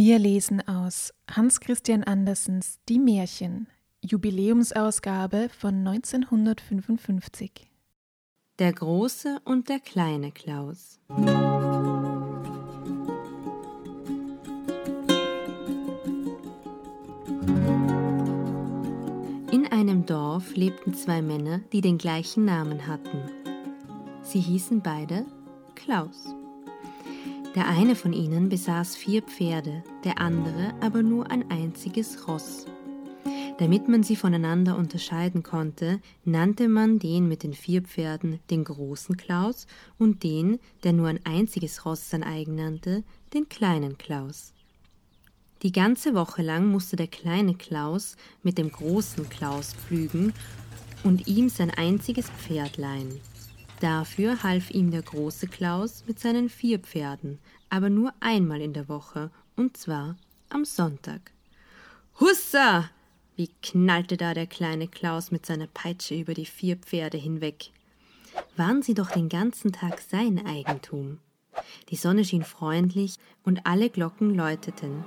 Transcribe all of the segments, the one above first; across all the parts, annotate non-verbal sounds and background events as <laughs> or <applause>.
Wir lesen aus Hans Christian Andersens Die Märchen, Jubiläumsausgabe von 1955. Der große und der kleine Klaus. In einem Dorf lebten zwei Männer, die den gleichen Namen hatten. Sie hießen beide Klaus. Der eine von ihnen besaß vier Pferde, der andere aber nur ein einziges Ross. Damit man sie voneinander unterscheiden konnte, nannte man den mit den vier Pferden den großen Klaus und den, der nur ein einziges Ross sein eigen nannte, den kleinen Klaus. Die ganze Woche lang musste der kleine Klaus mit dem großen Klaus pflügen und ihm sein einziges Pferd leihen. Dafür half ihm der große Klaus mit seinen vier Pferden, aber nur einmal in der Woche, und zwar am Sonntag. Hussa! Wie knallte da der kleine Klaus mit seiner Peitsche über die vier Pferde hinweg. Waren sie doch den ganzen Tag sein Eigentum. Die Sonne schien freundlich und alle Glocken läuteten.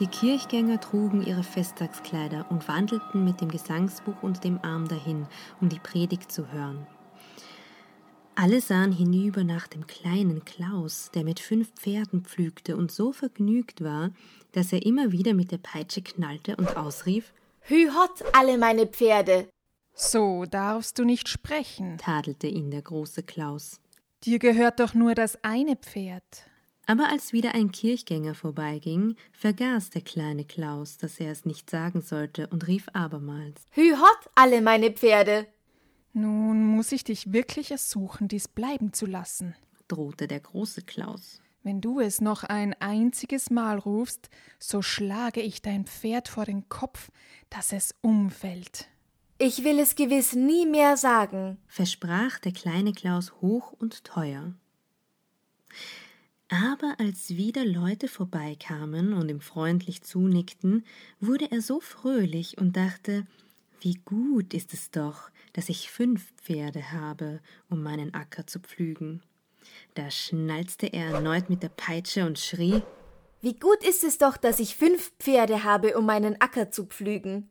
Die Kirchgänger trugen ihre Festtagskleider und wandelten mit dem Gesangsbuch unter dem Arm dahin, um die Predigt zu hören. Alle sahen hinüber nach dem kleinen Klaus, der mit fünf Pferden pflügte und so vergnügt war, dass er immer wieder mit der Peitsche knallte und ausrief Hü hot alle meine Pferde. So darfst du nicht sprechen, tadelte ihn der große Klaus. Dir gehört doch nur das eine Pferd. Aber als wieder ein Kirchgänger vorbeiging, vergaß der kleine Klaus, dass er es nicht sagen sollte und rief abermals Hü hot alle meine Pferde. Nun muss ich dich wirklich ersuchen, dies bleiben zu lassen, drohte der große Klaus. Wenn du es noch ein einziges Mal rufst, so schlage ich dein Pferd vor den Kopf, dass es umfällt. Ich will es gewiss nie mehr sagen, versprach der kleine Klaus hoch und teuer. Aber als wieder Leute vorbeikamen und ihm freundlich zunickten, wurde er so fröhlich und dachte, wie gut ist es doch, dass ich fünf Pferde habe, um meinen Acker zu pflügen. Da schnalzte er erneut mit der Peitsche und schrie Wie gut ist es doch, dass ich fünf Pferde habe, um meinen Acker zu pflügen.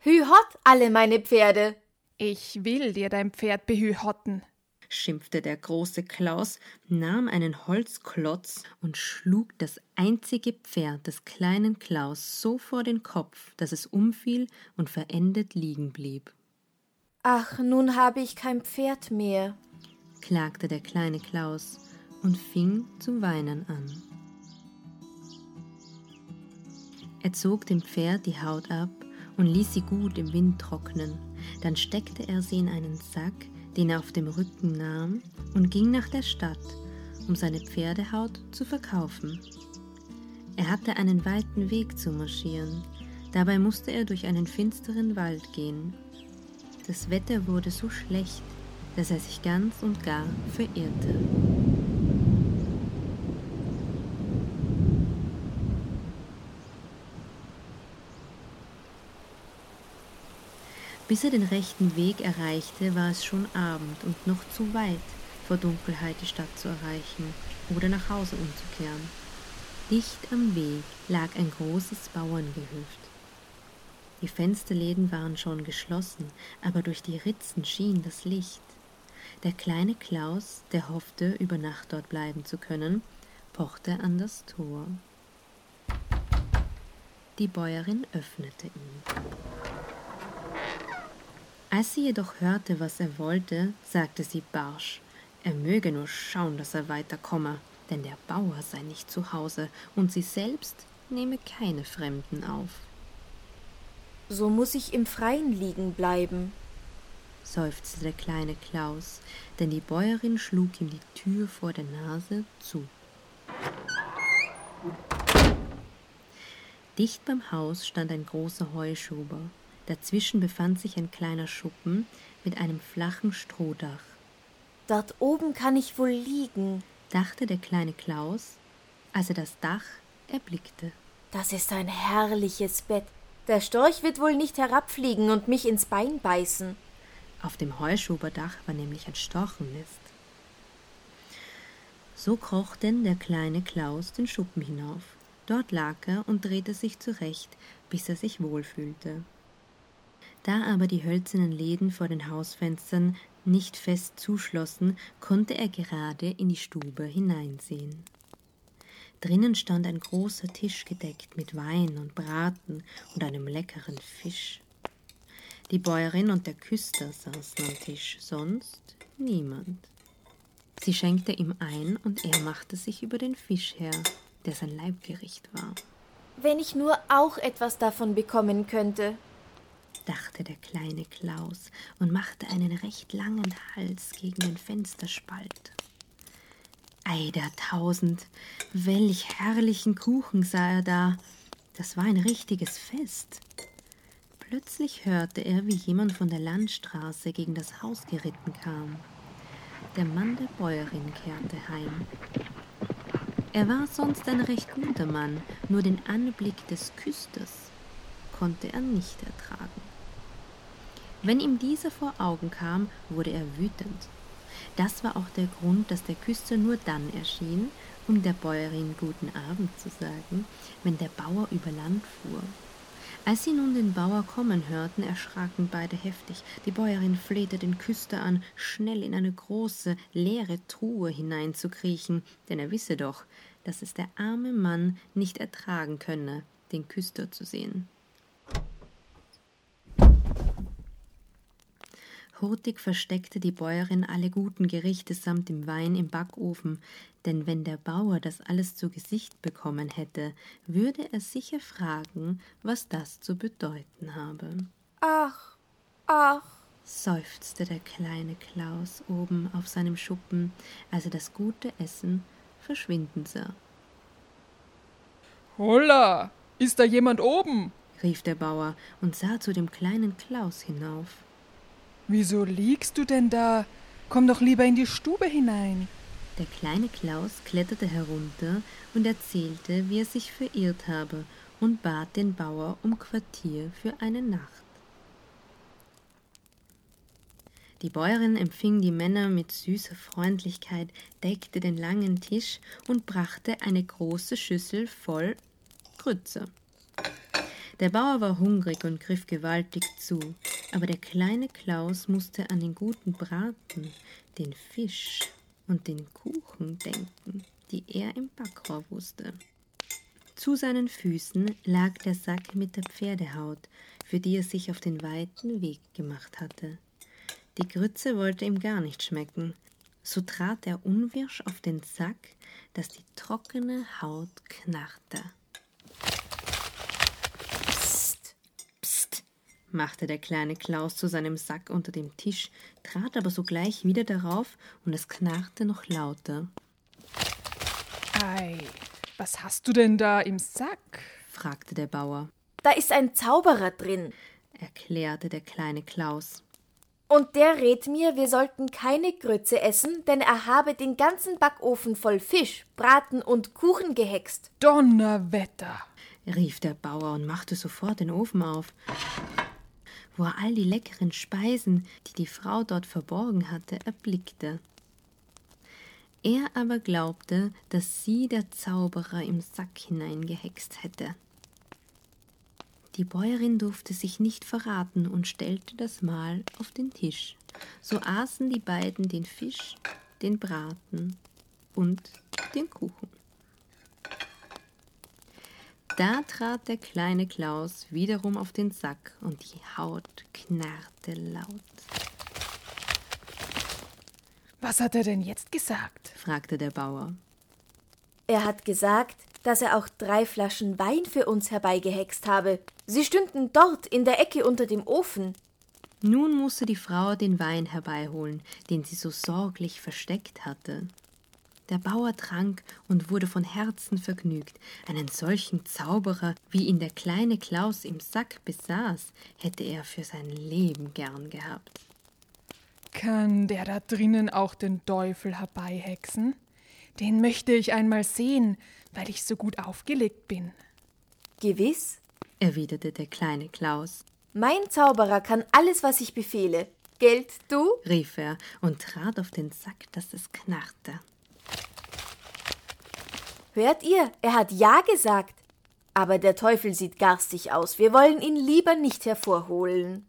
Hü hot alle meine Pferde. Ich will dir dein Pferd behühotten, schimpfte der große Klaus, nahm einen Holzklotz und schlug das einzige Pferd des kleinen Klaus so vor den Kopf, dass es umfiel und verendet liegen blieb. Ach, nun habe ich kein Pferd mehr, klagte der kleine Klaus und fing zu weinen an. Er zog dem Pferd die Haut ab und ließ sie gut im Wind trocknen. Dann steckte er sie in einen Sack, den er auf dem Rücken nahm, und ging nach der Stadt, um seine Pferdehaut zu verkaufen. Er hatte einen weiten Weg zu marschieren, dabei musste er durch einen finsteren Wald gehen. Das Wetter wurde so schlecht, dass er sich ganz und gar verirrte. Bis er den rechten Weg erreichte, war es schon Abend und noch zu weit, vor Dunkelheit die Stadt zu erreichen oder nach Hause umzukehren. Dicht am Weg lag ein großes Bauerngehöft. Die Fensterläden waren schon geschlossen, aber durch die Ritzen schien das Licht. Der kleine Klaus, der hoffte, über Nacht dort bleiben zu können, pochte an das Tor. Die Bäuerin öffnete ihm. Als sie jedoch hörte, was er wollte, sagte sie barsch, er möge nur schauen, dass er weiterkomme, denn der Bauer sei nicht zu Hause und sie selbst nehme keine Fremden auf. So muss ich im Freien liegen bleiben. seufzte der kleine Klaus, denn die Bäuerin schlug ihm die Tür vor der Nase zu. Dicht beim Haus stand ein großer Heuschober. Dazwischen befand sich ein kleiner Schuppen mit einem flachen Strohdach. Dort oben kann ich wohl liegen, dachte der kleine Klaus, als er das Dach erblickte. Das ist ein herrliches Bett. Der Storch wird wohl nicht herabfliegen und mich ins Bein beißen. Auf dem Heuschoberdach war nämlich ein Storchennest. So kroch denn der kleine Klaus den Schuppen hinauf. Dort lag er und drehte sich zurecht, bis er sich wohlfühlte. Da aber die hölzernen Läden vor den Hausfenstern nicht fest zuschlossen, konnte er gerade in die Stube hineinsehen. Drinnen stand ein großer Tisch gedeckt mit Wein und Braten und einem leckeren Fisch. Die Bäuerin und der Küster saßen am Tisch, sonst niemand. Sie schenkte ihm ein und er machte sich über den Fisch her, der sein Leibgericht war. Wenn ich nur auch etwas davon bekommen könnte, dachte der kleine Klaus und machte einen recht langen Hals gegen den Fensterspalt. Ei der Tausend, welch herrlichen Kuchen sah er da. Das war ein richtiges Fest. Plötzlich hörte er, wie jemand von der Landstraße gegen das Haus geritten kam. Der Mann der Bäuerin kehrte heim. Er war sonst ein recht guter Mann, nur den Anblick des Küsters konnte er nicht ertragen. Wenn ihm dieser vor Augen kam, wurde er wütend. Das war auch der Grund, dass der Küster nur dann erschien, um der Bäuerin guten Abend zu sagen, wenn der Bauer über Land fuhr. Als sie nun den Bauer kommen hörten, erschraken beide heftig. Die Bäuerin flehte den Küster an, schnell in eine große, leere Truhe hineinzukriechen, denn er wisse doch, dass es der arme Mann nicht ertragen könne, den Küster zu sehen. Hurtig versteckte die Bäuerin alle guten Gerichte samt dem Wein im Backofen, denn wenn der Bauer das alles zu Gesicht bekommen hätte, würde er sicher fragen, was das zu bedeuten habe. Ach, ach, seufzte der kleine Klaus oben auf seinem Schuppen, als er das gute Essen verschwinden sah. Holla, ist da jemand oben? rief der Bauer und sah zu dem kleinen Klaus hinauf. Wieso liegst du denn da? Komm doch lieber in die Stube hinein. Der kleine Klaus kletterte herunter und erzählte, wie er sich verirrt habe und bat den Bauer um Quartier für eine Nacht. Die Bäuerin empfing die Männer mit süßer Freundlichkeit, deckte den langen Tisch und brachte eine große Schüssel voll Grütze. Der Bauer war hungrig und griff gewaltig zu, aber der kleine Klaus musste an den guten Braten, den Fisch und den Kuchen denken, die er im Backrohr wusste. Zu seinen Füßen lag der Sack mit der Pferdehaut, für die er sich auf den weiten Weg gemacht hatte. Die Grütze wollte ihm gar nicht schmecken, so trat er unwirsch auf den Sack, dass die trockene Haut knarrte. Machte der kleine Klaus zu seinem Sack unter dem Tisch, trat aber sogleich wieder darauf und es knarrte noch lauter. Ei, was hast du denn da im Sack? fragte der Bauer. Da ist ein Zauberer drin, erklärte der kleine Klaus. Und der rät mir, wir sollten keine Grütze essen, denn er habe den ganzen Backofen voll Fisch, Braten und Kuchen gehext. Donnerwetter! rief der Bauer und machte sofort den Ofen auf wo er all die leckeren Speisen, die die Frau dort verborgen hatte, erblickte. Er aber glaubte, dass sie der Zauberer im Sack hineingehext hätte. Die Bäuerin durfte sich nicht verraten und stellte das Mahl auf den Tisch. So aßen die beiden den Fisch, den Braten und den Kuchen. Da trat der kleine Klaus wiederum auf den Sack und die Haut knarrte laut. Was hat er denn jetzt gesagt? fragte der Bauer. Er hat gesagt, dass er auch drei Flaschen Wein für uns herbeigehext habe. Sie stünden dort in der Ecke unter dem Ofen. Nun musste die Frau den Wein herbeiholen, den sie so sorglich versteckt hatte. Der Bauer trank und wurde von Herzen vergnügt. Einen solchen Zauberer, wie ihn der kleine Klaus im Sack besaß, hätte er für sein Leben gern gehabt. Kann der da drinnen auch den Teufel herbeihexen? Den möchte ich einmal sehen, weil ich so gut aufgelegt bin. Gewiss, erwiderte der kleine Klaus. Mein Zauberer kann alles, was ich befehle. Geld du? rief er und trat auf den Sack, dass es knarrte. Hört ihr, er hat Ja gesagt. Aber der Teufel sieht garstig aus. Wir wollen ihn lieber nicht hervorholen.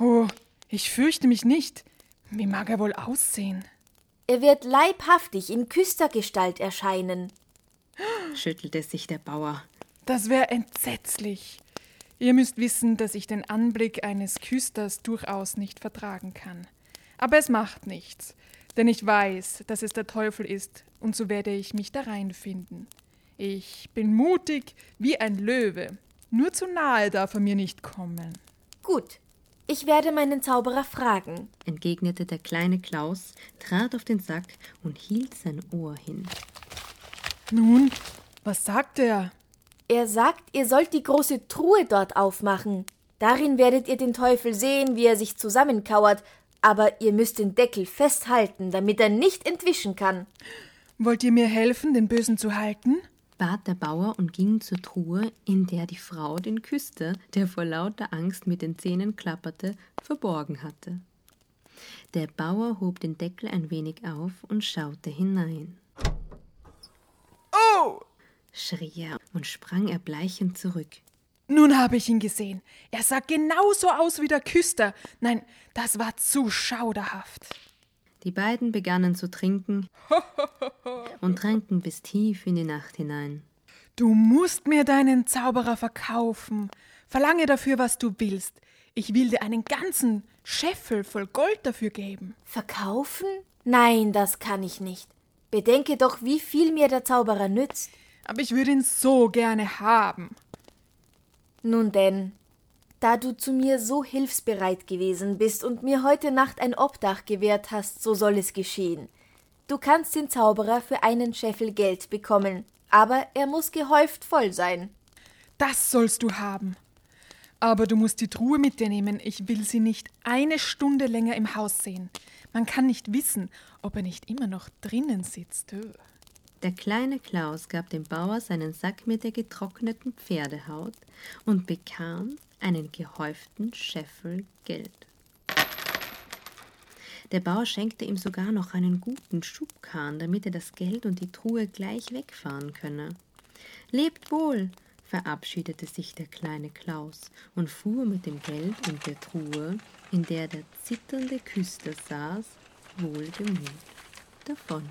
Oh, ich fürchte mich nicht. Wie mag er wohl aussehen? Er wird leibhaftig in Küstergestalt erscheinen, schüttelte sich der Bauer. Das wäre entsetzlich. Ihr müsst wissen, dass ich den Anblick eines Küsters durchaus nicht vertragen kann. Aber es macht nichts, denn ich weiß, dass es der Teufel ist, und so werde ich mich da reinfinden. Ich bin mutig wie ein Löwe. Nur zu nahe darf er mir nicht kommen. Gut, ich werde meinen Zauberer fragen, entgegnete der kleine Klaus, trat auf den Sack und hielt sein Ohr hin. Nun, was sagt er? Er sagt, ihr sollt die große Truhe dort aufmachen. Darin werdet ihr den Teufel sehen, wie er sich zusammenkauert, aber ihr müsst den Deckel festhalten, damit er nicht entwischen kann. Wollt ihr mir helfen, den Bösen zu halten? bat der Bauer und ging zur Truhe, in der die Frau den Küster, der vor lauter Angst mit den Zähnen klapperte, verborgen hatte. Der Bauer hob den Deckel ein wenig auf und schaute hinein. Oh! schrie er und sprang erbleichend zurück. Nun habe ich ihn gesehen. Er sah genauso aus wie der Küster. Nein, das war zu schauderhaft. Die beiden begannen zu trinken <laughs> und tranken bis tief in die Nacht hinein. Du musst mir deinen Zauberer verkaufen. Verlange dafür, was du willst. Ich will dir einen ganzen Scheffel voll Gold dafür geben. Verkaufen? Nein, das kann ich nicht. Bedenke doch, wie viel mir der Zauberer nützt. Aber ich würde ihn so gerne haben. Nun denn, da du zu mir so hilfsbereit gewesen bist und mir heute Nacht ein Obdach gewährt hast, so soll es geschehen. Du kannst den Zauberer für einen Scheffel Geld bekommen, aber er muss gehäuft voll sein. Das sollst du haben. Aber du musst die Truhe mit dir nehmen. Ich will sie nicht eine Stunde länger im Haus sehen. Man kann nicht wissen, ob er nicht immer noch drinnen sitzt. Der kleine Klaus gab dem Bauer seinen Sack mit der getrockneten Pferdehaut und bekam einen gehäuften Scheffel Geld. Der Bauer schenkte ihm sogar noch einen guten Schubkahn, damit er das Geld und die Truhe gleich wegfahren könne. Lebt wohl, verabschiedete sich der kleine Klaus und fuhr mit dem Geld und der Truhe, in der der zitternde Küster saß, wohlgemut davon.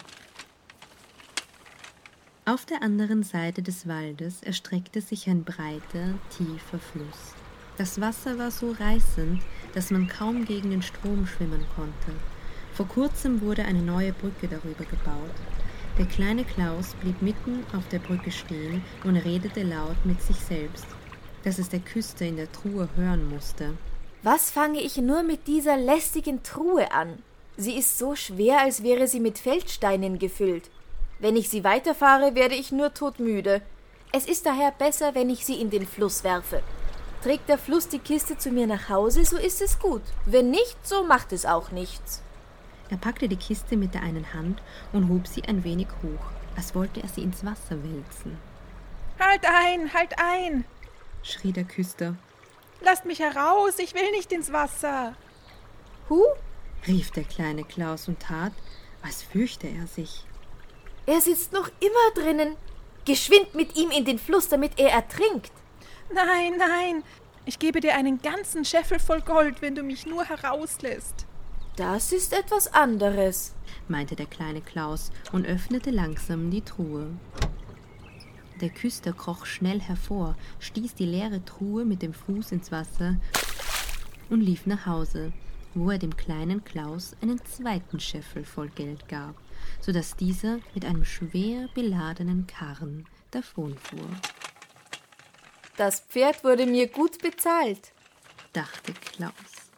Auf der anderen Seite des Waldes erstreckte sich ein breiter, tiefer Fluss. Das Wasser war so reißend, dass man kaum gegen den Strom schwimmen konnte. Vor kurzem wurde eine neue Brücke darüber gebaut. Der kleine Klaus blieb mitten auf der Brücke stehen und redete laut mit sich selbst, dass es der Küster in der Truhe hören musste. Was fange ich nur mit dieser lästigen Truhe an? Sie ist so schwer, als wäre sie mit Feldsteinen gefüllt. Wenn ich sie weiterfahre, werde ich nur todmüde. Es ist daher besser, wenn ich sie in den Fluss werfe. Trägt der Fluss die Kiste zu mir nach Hause, so ist es gut. Wenn nicht, so macht es auch nichts. Er packte die Kiste mit der einen Hand und hob sie ein wenig hoch, als wollte er sie ins Wasser wälzen. Halt ein, halt ein! schrie der Küster. Lasst mich heraus, ich will nicht ins Wasser. Hu? rief der kleine Klaus und tat, als fürchte er sich. Er sitzt noch immer drinnen. Geschwind mit ihm in den Fluss, damit er ertrinkt. Nein, nein. Ich gebe dir einen ganzen Scheffel voll Gold, wenn du mich nur herauslässt. Das ist etwas anderes, meinte der kleine Klaus und öffnete langsam die Truhe. Der Küster kroch schnell hervor, stieß die leere Truhe mit dem Fuß ins Wasser und lief nach Hause, wo er dem kleinen Klaus einen zweiten Scheffel voll Geld gab so dass dieser mit einem schwer beladenen Karren davonfuhr. Das Pferd wurde mir gut bezahlt, dachte Klaus.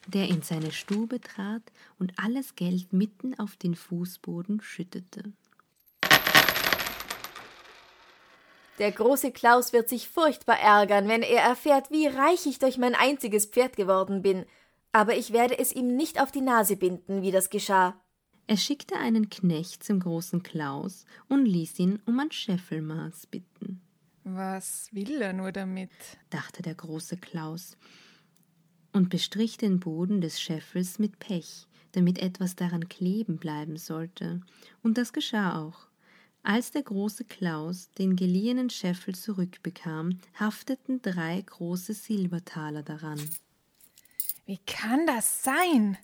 der in seine Stube trat und alles Geld mitten auf den Fußboden schüttete. Der große Klaus wird sich furchtbar ärgern, wenn er erfährt, wie reich ich durch mein einziges Pferd geworden bin. Aber ich werde es ihm nicht auf die Nase binden, wie das geschah. Er schickte einen Knecht zum großen Klaus und ließ ihn um ein Scheffelmaß bitten. Was will er nur damit? dachte der große Klaus und bestrich den Boden des Scheffels mit Pech, damit etwas daran kleben bleiben sollte. Und das geschah auch. Als der große Klaus den geliehenen Scheffel zurückbekam, hafteten drei große Silbertaler daran. Wie kann das sein?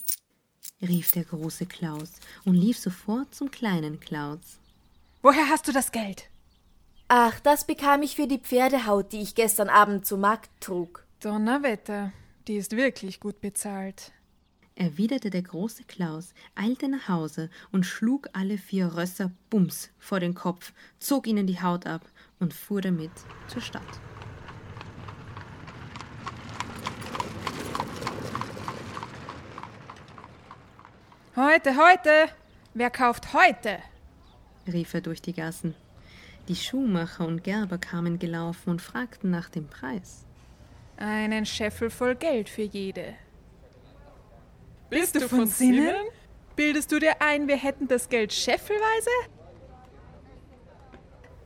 Rief der große Klaus und lief sofort zum kleinen Klaus. Woher hast du das Geld? Ach, das bekam ich für die Pferdehaut, die ich gestern Abend zum Markt trug. Donnerwetter, die ist wirklich gut bezahlt. Erwiderte der große Klaus, eilte nach Hause und schlug alle vier Rösser bums vor den Kopf, zog ihnen die Haut ab und fuhr damit zur Stadt. Heute, heute! Wer kauft heute? rief er durch die Gassen. Die Schuhmacher und Gerber kamen gelaufen und fragten nach dem Preis. Einen Scheffel voll Geld für jede. Bist du von Sinnen? Bildest du dir ein, wir hätten das Geld scheffelweise?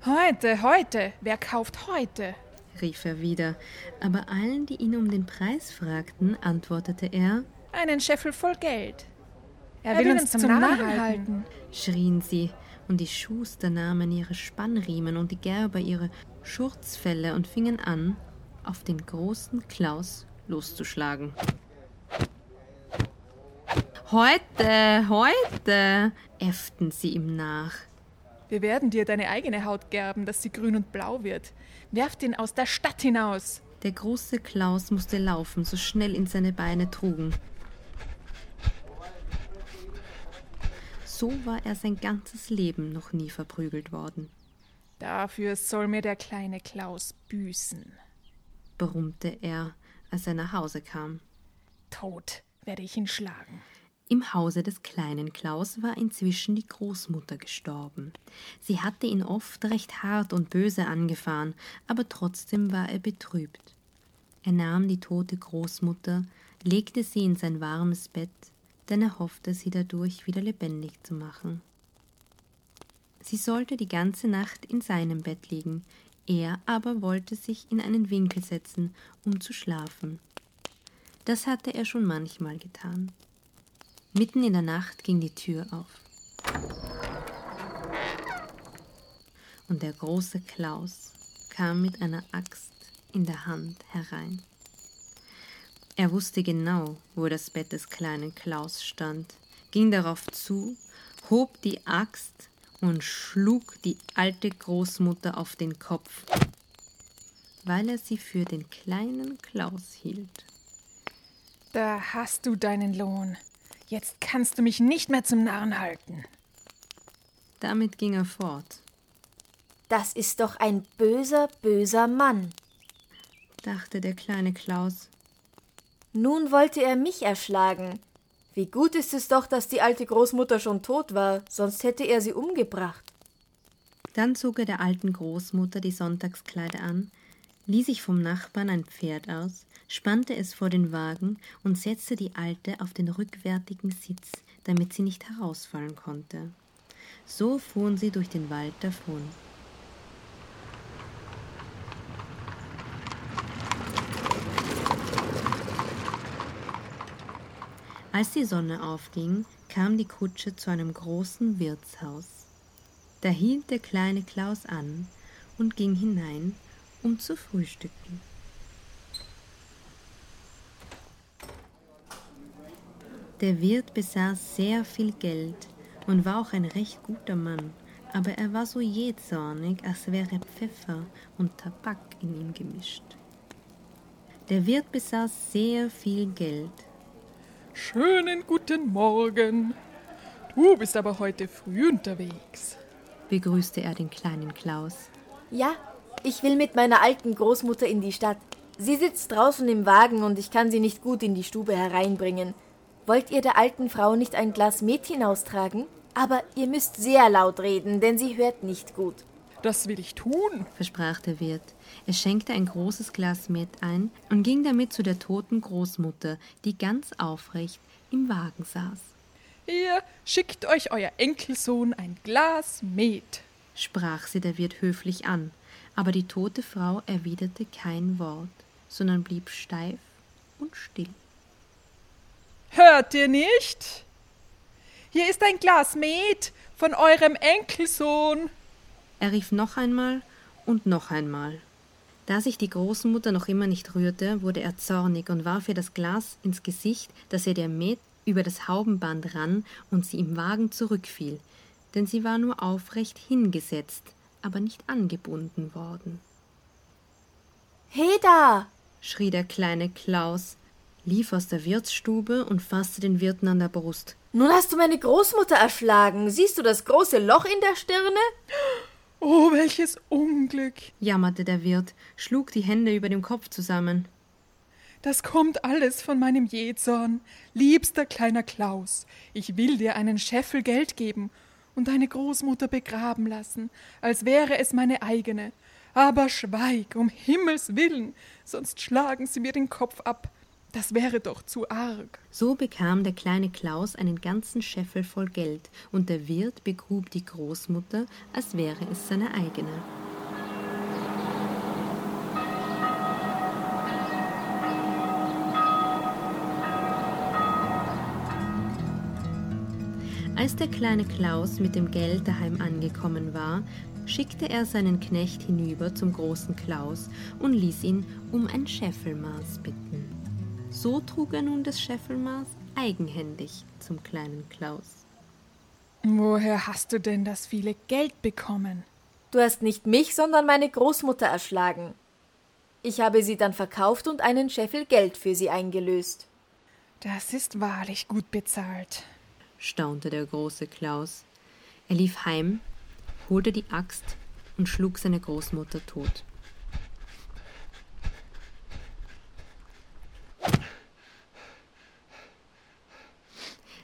Heute, heute, wer kauft heute? rief er wieder, aber allen, die ihn um den Preis fragten, antwortete er Einen Scheffel voll Geld. Er, will, uns zum, Narren halten. schrien sie, und die Schuster nahmen ihre Spannriemen und die Gerber ihre Schurzfelle und fingen an, auf den großen Klaus loszuschlagen. Heute, heute, äfften sie ihm nach. Wir werden dir deine eigene Haut gerben, dass sie grün und blau wird. Werft ihn aus der Stadt hinaus. Der große Klaus musste laufen, so schnell ihn seine Beine trugen. So war er sein ganzes Leben noch nie verprügelt worden, Dafür soll mir der kleine Klaus büßen. brummte er, als er nach Hause kam. Tot werde ich ihn schlagen. Im Hause des kleinen Klaus war inzwischen die Großmutter gestorben. Sie hatte ihn oft recht hart und böse angefahren, aber trotzdem war er betrübt. Er nahm die tote Großmutter, legte sie in sein warmes Bett, denn er hoffte, sie dadurch wieder lebendig zu machen. Sie sollte die ganze Nacht in seinem Bett liegen, er aber wollte sich in einen Winkel setzen, um zu schlafen. Das hatte er schon manchmal getan. Mitten in der Nacht ging die Tür auf. Und der große Klaus kam mit einer Axt in der Hand herein. Er wusste genau, wo das Bett des kleinen Klaus stand, ging darauf zu, hob die Axt und schlug die alte Großmutter auf den Kopf, weil er sie für den kleinen Klaus hielt. Da hast du deinen Lohn. Jetzt kannst du mich nicht mehr zum Narren halten. Damit ging er fort, Das ist doch ein böser, böser Mann. dachte der kleine Klaus. Nun wollte er mich erschlagen. Wie gut ist es doch, dass die alte Großmutter schon tot war, sonst hätte er sie umgebracht. Dann zog er der alten Großmutter die Sonntagskleider an, lieh sich vom Nachbarn ein Pferd aus, spannte es vor den Wagen und setzte die Alte auf den rückwärtigen Sitz, damit sie nicht herausfallen konnte. So fuhren sie durch den Wald davon. Als die Sonne aufging, kam die Kutsche zu einem großen Wirtshaus. Da hielt der kleine Klaus an und ging hinein, um zu frühstücken. Der Wirt besaß sehr viel Geld und war auch ein recht guter Mann, aber er war so jähzornig, als wäre Pfeffer und Tabak in ihm gemischt. Der Wirt besaß sehr viel Geld, Schönen guten Morgen. Du bist aber heute früh unterwegs. begrüßte er den kleinen Klaus. Ja, ich will mit meiner alten Großmutter in die Stadt. Sie sitzt draußen im Wagen und ich kann sie nicht gut in die Stube hereinbringen. Wollt ihr der alten Frau nicht ein Glas Met hinaustragen? Aber ihr müsst sehr laut reden, denn sie hört nicht gut. Das will ich tun, versprach der Wirt. Er schenkte ein großes Glas Met ein und ging damit zu der toten Großmutter, die ganz aufrecht im Wagen saß. Ihr schickt euch euer Enkelsohn ein Glas Met, sprach sie der Wirt höflich an, aber die tote Frau erwiderte kein Wort, sondern blieb steif und still. Hört ihr nicht? Hier ist ein Glas Met von eurem Enkelsohn. Er rief noch einmal und noch einmal. Da sich die Großmutter noch immer nicht rührte, wurde er zornig und warf ihr das Glas ins Gesicht, dass ihr der Met über das Haubenband rann und sie im Wagen zurückfiel, denn sie war nur aufrecht hingesetzt, aber nicht angebunden worden. Heda! schrie der kleine Klaus, lief aus der Wirtsstube und fasste den Wirten an der Brust. Nun hast du meine Großmutter erschlagen. Siehst du das große Loch in der Stirne? Oh, welches Unglück, jammerte der Wirt, schlug die Hände über dem Kopf zusammen. Das kommt alles von meinem Jezorn. Liebster kleiner Klaus, ich will dir einen Scheffel Geld geben und deine Großmutter begraben lassen, als wäre es meine eigene. Aber schweig, um Himmels willen, sonst schlagen sie mir den Kopf ab. Das wäre doch zu arg. So bekam der kleine Klaus einen ganzen Scheffel voll Geld, und der Wirt begrub die Großmutter, als wäre es seine eigene. Als der kleine Klaus mit dem Geld daheim angekommen war, schickte er seinen Knecht hinüber zum großen Klaus und ließ ihn um ein Scheffelmaß bitten. So trug er nun das Scheffelmaß eigenhändig zum kleinen Klaus. Woher hast du denn das viele Geld bekommen? Du hast nicht mich, sondern meine Großmutter erschlagen. Ich habe sie dann verkauft und einen Scheffel Geld für sie eingelöst. Das ist wahrlich gut bezahlt, staunte der große Klaus. Er lief heim, holte die Axt und schlug seine Großmutter tot.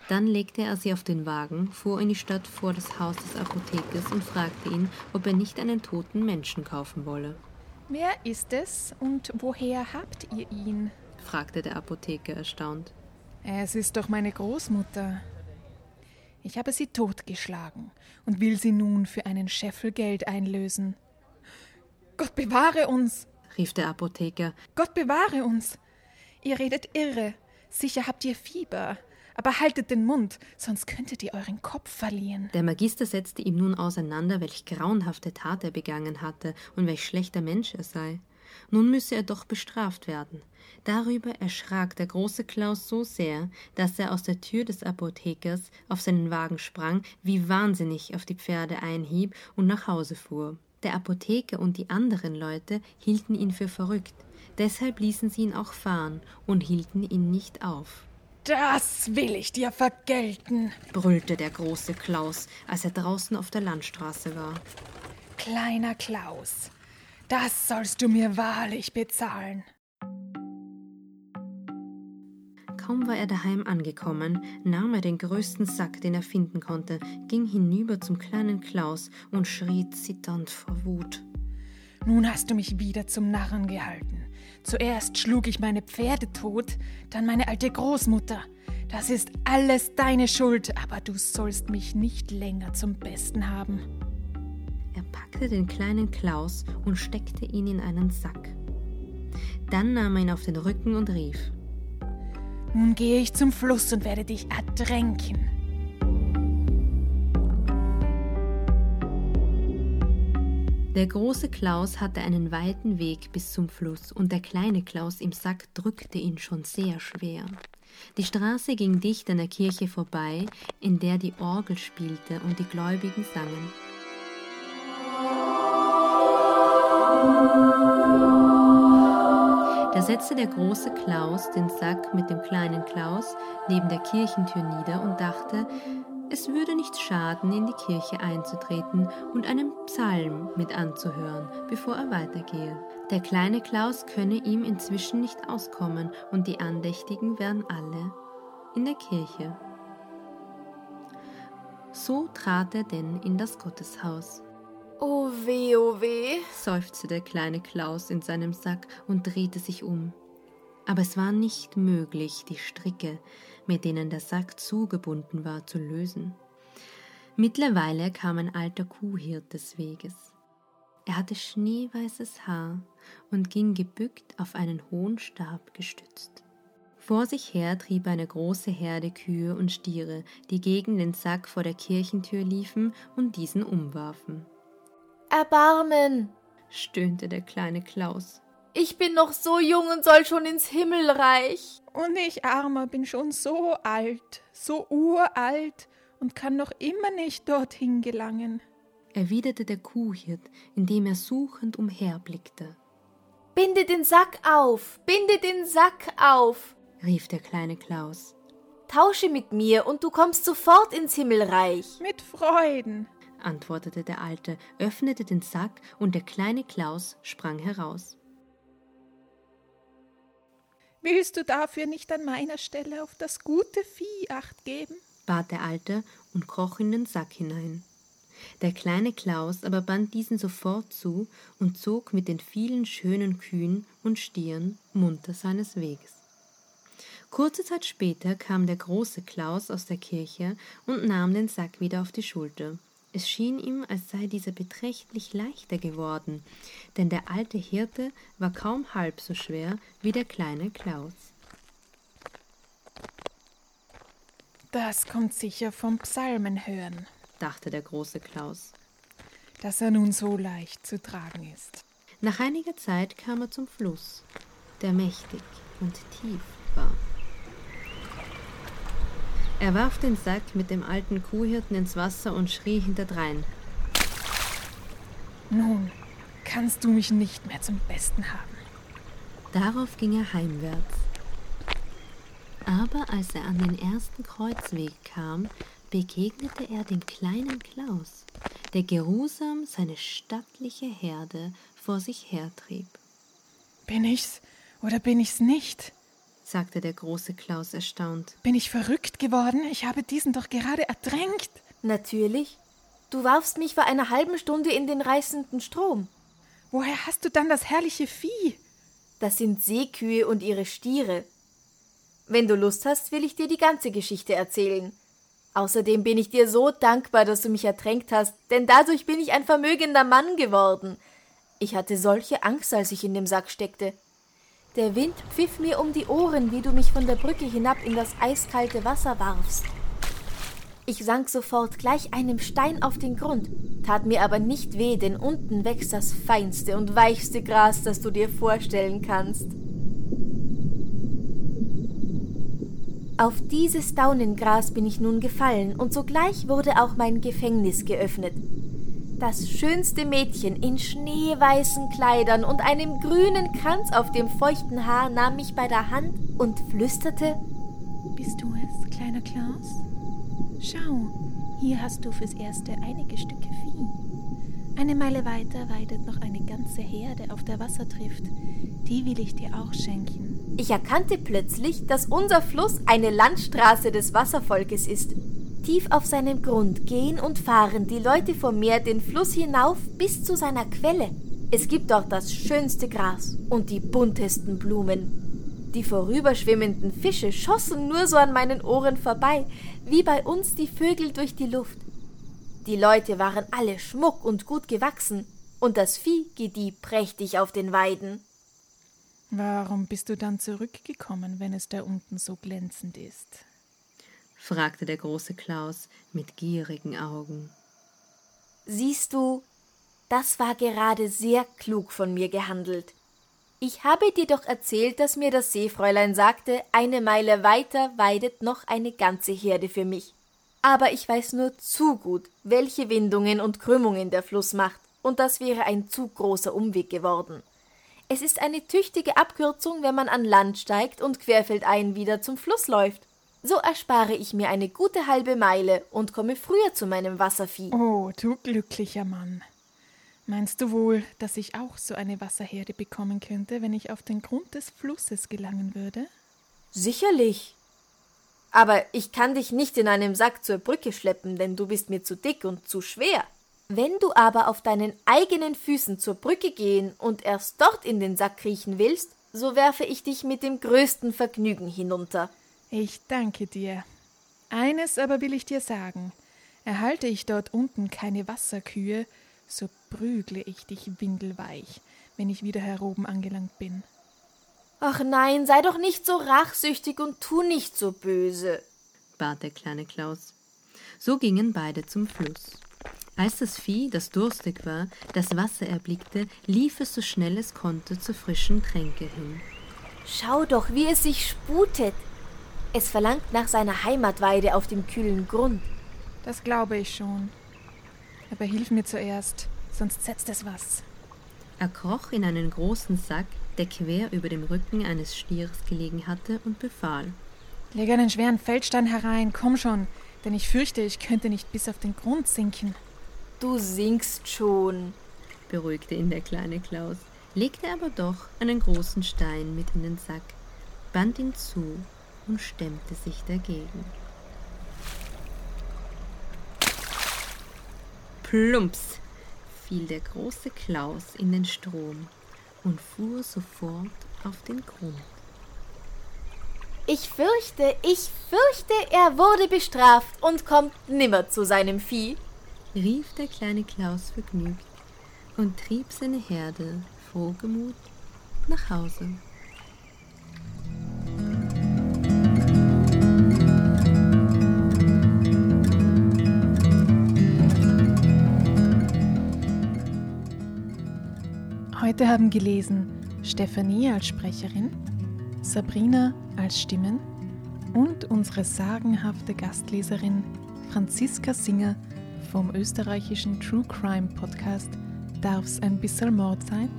Dann legte er sie auf den Wagen, fuhr in die Stadt vor das Haus des Apothekers und fragte ihn, ob er nicht einen toten Menschen kaufen wolle. Wer ist es und woher habt ihr ihn? fragte der Apotheker erstaunt. Es ist doch meine Großmutter. Ich habe sie totgeschlagen und will sie nun für einen Scheffel Geld einlösen. Gott bewahre uns! rief der Apotheker. Gott bewahre uns! Ihr redet irre. Sicher habt ihr Fieber aber haltet den Mund, sonst könntet ihr euren Kopf verlieren. Der Magister setzte ihm nun auseinander, welch grauenhafte Tat er begangen hatte und welch schlechter Mensch er sei. Nun müsse er doch bestraft werden. Darüber erschrak der große Klaus so sehr, dass er aus der Tür des Apothekers auf seinen Wagen sprang, wie wahnsinnig auf die Pferde einhieb und nach Hause fuhr. Der Apotheker und die anderen Leute hielten ihn für verrückt, deshalb ließen sie ihn auch fahren und hielten ihn nicht auf. Das will ich dir vergelten, brüllte der große Klaus, als er draußen auf der Landstraße war. Kleiner Klaus, das sollst du mir wahrlich bezahlen. Kaum war er daheim angekommen, nahm er den größten Sack, den er finden konnte, ging hinüber zum kleinen Klaus und schrie zitternd vor Wut. Nun hast du mich wieder zum Narren gehalten. Zuerst schlug ich meine Pferde tot, dann meine alte Großmutter. Das ist alles deine Schuld, aber du sollst mich nicht länger zum Besten haben. Er packte den kleinen Klaus und steckte ihn in einen Sack. Dann nahm er ihn auf den Rücken und rief: Nun gehe ich zum Fluss und werde dich ertränken. Der große Klaus hatte einen weiten Weg bis zum Fluss, und der kleine Klaus im Sack drückte ihn schon sehr schwer. Die Straße ging dicht an der Kirche vorbei, in der die Orgel spielte und die Gläubigen sangen. Da setzte der große Klaus den Sack mit dem kleinen Klaus neben der Kirchentür nieder und dachte, es würde nicht schaden, in die Kirche einzutreten und einen Psalm mit anzuhören, bevor er weitergehe. Der kleine Klaus könne ihm inzwischen nicht auskommen und die Andächtigen wären alle in der Kirche. So trat er denn in das Gotteshaus. Oh weh, oh weh, seufzte der kleine Klaus in seinem Sack und drehte sich um. Aber es war nicht möglich, die Stricke, mit denen der Sack zugebunden war, zu lösen. Mittlerweile kam ein alter Kuhhirt des Weges. Er hatte schneeweißes Haar und ging gebückt auf einen hohen Stab gestützt. Vor sich her trieb eine große Herde Kühe und Stiere, die gegen den Sack vor der Kirchentür liefen und diesen umwarfen. Erbarmen! stöhnte der kleine Klaus. Ich bin noch so jung und soll schon ins Himmelreich. Und ich, Armer, bin schon so alt, so uralt und kann noch immer nicht dorthin gelangen, erwiderte der Kuhhirt, indem er suchend umherblickte. Binde den Sack auf, binde den Sack auf, rief der kleine Klaus. Tausche mit mir und du kommst sofort ins Himmelreich. Mit Freuden, antwortete der Alte, öffnete den Sack und der kleine Klaus sprang heraus. Willst du dafür nicht an meiner Stelle auf das gute Vieh acht geben? bat der Alte und kroch in den Sack hinein. Der kleine Klaus aber band diesen sofort zu und zog mit den vielen schönen Kühen und Stieren munter seines Weges. Kurze Zeit später kam der große Klaus aus der Kirche und nahm den Sack wieder auf die Schulter. Es schien ihm, als sei dieser beträchtlich leichter geworden, denn der alte Hirte war kaum halb so schwer wie der kleine Klaus. Das kommt sicher vom Psalmenhören, dachte der große Klaus, dass er nun so leicht zu tragen ist. Nach einiger Zeit kam er zum Fluss, der mächtig und tief war. Er warf den Sack mit dem alten Kuhhirten ins Wasser und schrie hinterdrein. Nun kannst du mich nicht mehr zum Besten haben. Darauf ging er heimwärts. Aber als er an den ersten Kreuzweg kam, begegnete er dem kleinen Klaus, der geruhsam seine stattliche Herde vor sich hertrieb. Bin ich's oder bin ich's nicht? Sagte der große Klaus erstaunt. Bin ich verrückt geworden? Ich habe diesen doch gerade ertränkt. Natürlich. Du warfst mich vor einer halben Stunde in den reißenden Strom. Woher hast du dann das herrliche Vieh? Das sind Seekühe und ihre Stiere. Wenn du Lust hast, will ich dir die ganze Geschichte erzählen. Außerdem bin ich dir so dankbar, dass du mich ertränkt hast, denn dadurch bin ich ein vermögender Mann geworden. Ich hatte solche Angst, als ich in dem Sack steckte. Der Wind pfiff mir um die Ohren, wie du mich von der Brücke hinab in das eiskalte Wasser warfst. Ich sank sofort gleich einem Stein auf den Grund, tat mir aber nicht weh, denn unten wächst das feinste und weichste Gras, das du dir vorstellen kannst. Auf dieses Daunengras bin ich nun gefallen, und sogleich wurde auch mein Gefängnis geöffnet. Das schönste Mädchen in schneeweißen Kleidern und einem grünen Kranz auf dem feuchten Haar nahm mich bei der Hand und flüsterte Bist du es, kleiner Klaus? Schau, hier hast du fürs Erste einige Stücke Vieh. Eine Meile weiter weidet noch eine ganze Herde auf der Wassertrift. Die will ich dir auch schenken. Ich erkannte plötzlich, dass unser Fluss eine Landstraße des Wasservolkes ist. Tief auf seinem Grund gehen und fahren die Leute vom Meer den Fluss hinauf bis zu seiner Quelle. Es gibt dort das schönste Gras und die buntesten Blumen. Die vorüberschwimmenden Fische schossen nur so an meinen Ohren vorbei, wie bei uns die Vögel durch die Luft. Die Leute waren alle schmuck und gut gewachsen, und das Vieh gedieh prächtig auf den Weiden. Warum bist du dann zurückgekommen, wenn es da unten so glänzend ist? Fragte der große Klaus mit gierigen Augen. Siehst du, das war gerade sehr klug von mir gehandelt. Ich habe dir doch erzählt, dass mir das Seefräulein sagte, eine Meile weiter weidet noch eine ganze Herde für mich. Aber ich weiß nur zu gut, welche Windungen und Krümmungen der Fluss macht, und das wäre ein zu großer Umweg geworden. Es ist eine tüchtige Abkürzung, wenn man an Land steigt und querfeldein wieder zum Fluss läuft. So erspare ich mir eine gute halbe Meile und komme früher zu meinem Wasservieh. Oh, du glücklicher Mann. Meinst du wohl, dass ich auch so eine Wasserherde bekommen könnte, wenn ich auf den Grund des Flusses gelangen würde? Sicherlich. Aber ich kann dich nicht in einem Sack zur Brücke schleppen, denn du bist mir zu dick und zu schwer. Wenn du aber auf deinen eigenen Füßen zur Brücke gehen und erst dort in den Sack kriechen willst, so werfe ich dich mit dem größten Vergnügen hinunter. Ich danke dir. Eines aber will ich dir sagen. Erhalte ich dort unten keine Wasserkühe, so prügle ich dich windelweich, wenn ich wieder heroben angelangt bin. Ach nein, sei doch nicht so rachsüchtig und tu nicht so böse, bat der kleine Klaus. So gingen beide zum Fluss. Als das Vieh, das durstig war, das Wasser erblickte, lief es so schnell es konnte zur frischen Tränke hin. Schau doch, wie es sich sputet. Es verlangt nach seiner Heimatweide auf dem kühlen Grund. Das glaube ich schon. Aber hilf mir zuerst, sonst setzt es was. Er kroch in einen großen Sack, der quer über dem Rücken eines Stiers gelegen hatte, und befahl. Leg einen schweren Feldstein herein, komm schon, denn ich fürchte, ich könnte nicht bis auf den Grund sinken. Du sinkst schon, beruhigte ihn der kleine Klaus, legte aber doch einen großen Stein mit in den Sack, band ihn zu und stemmte sich dagegen. Plumps fiel der große Klaus in den Strom und fuhr sofort auf den Grund. Ich fürchte, ich fürchte, er wurde bestraft und kommt nimmer zu seinem Vieh, rief der kleine Klaus vergnügt und trieb seine Herde frohgemut nach Hause. Heute haben gelesen Stefanie als Sprecherin, Sabrina als Stimmen und unsere sagenhafte Gastleserin Franziska Singer vom österreichischen True Crime Podcast Darf's ein bisschen Mord sein?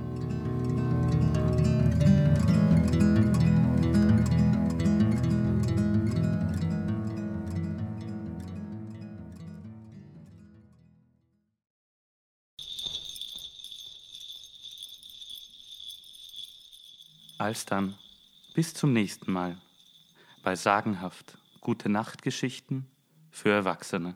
Alsdann, bis zum nächsten Mal bei sagenhaft gute Nachtgeschichten für Erwachsene.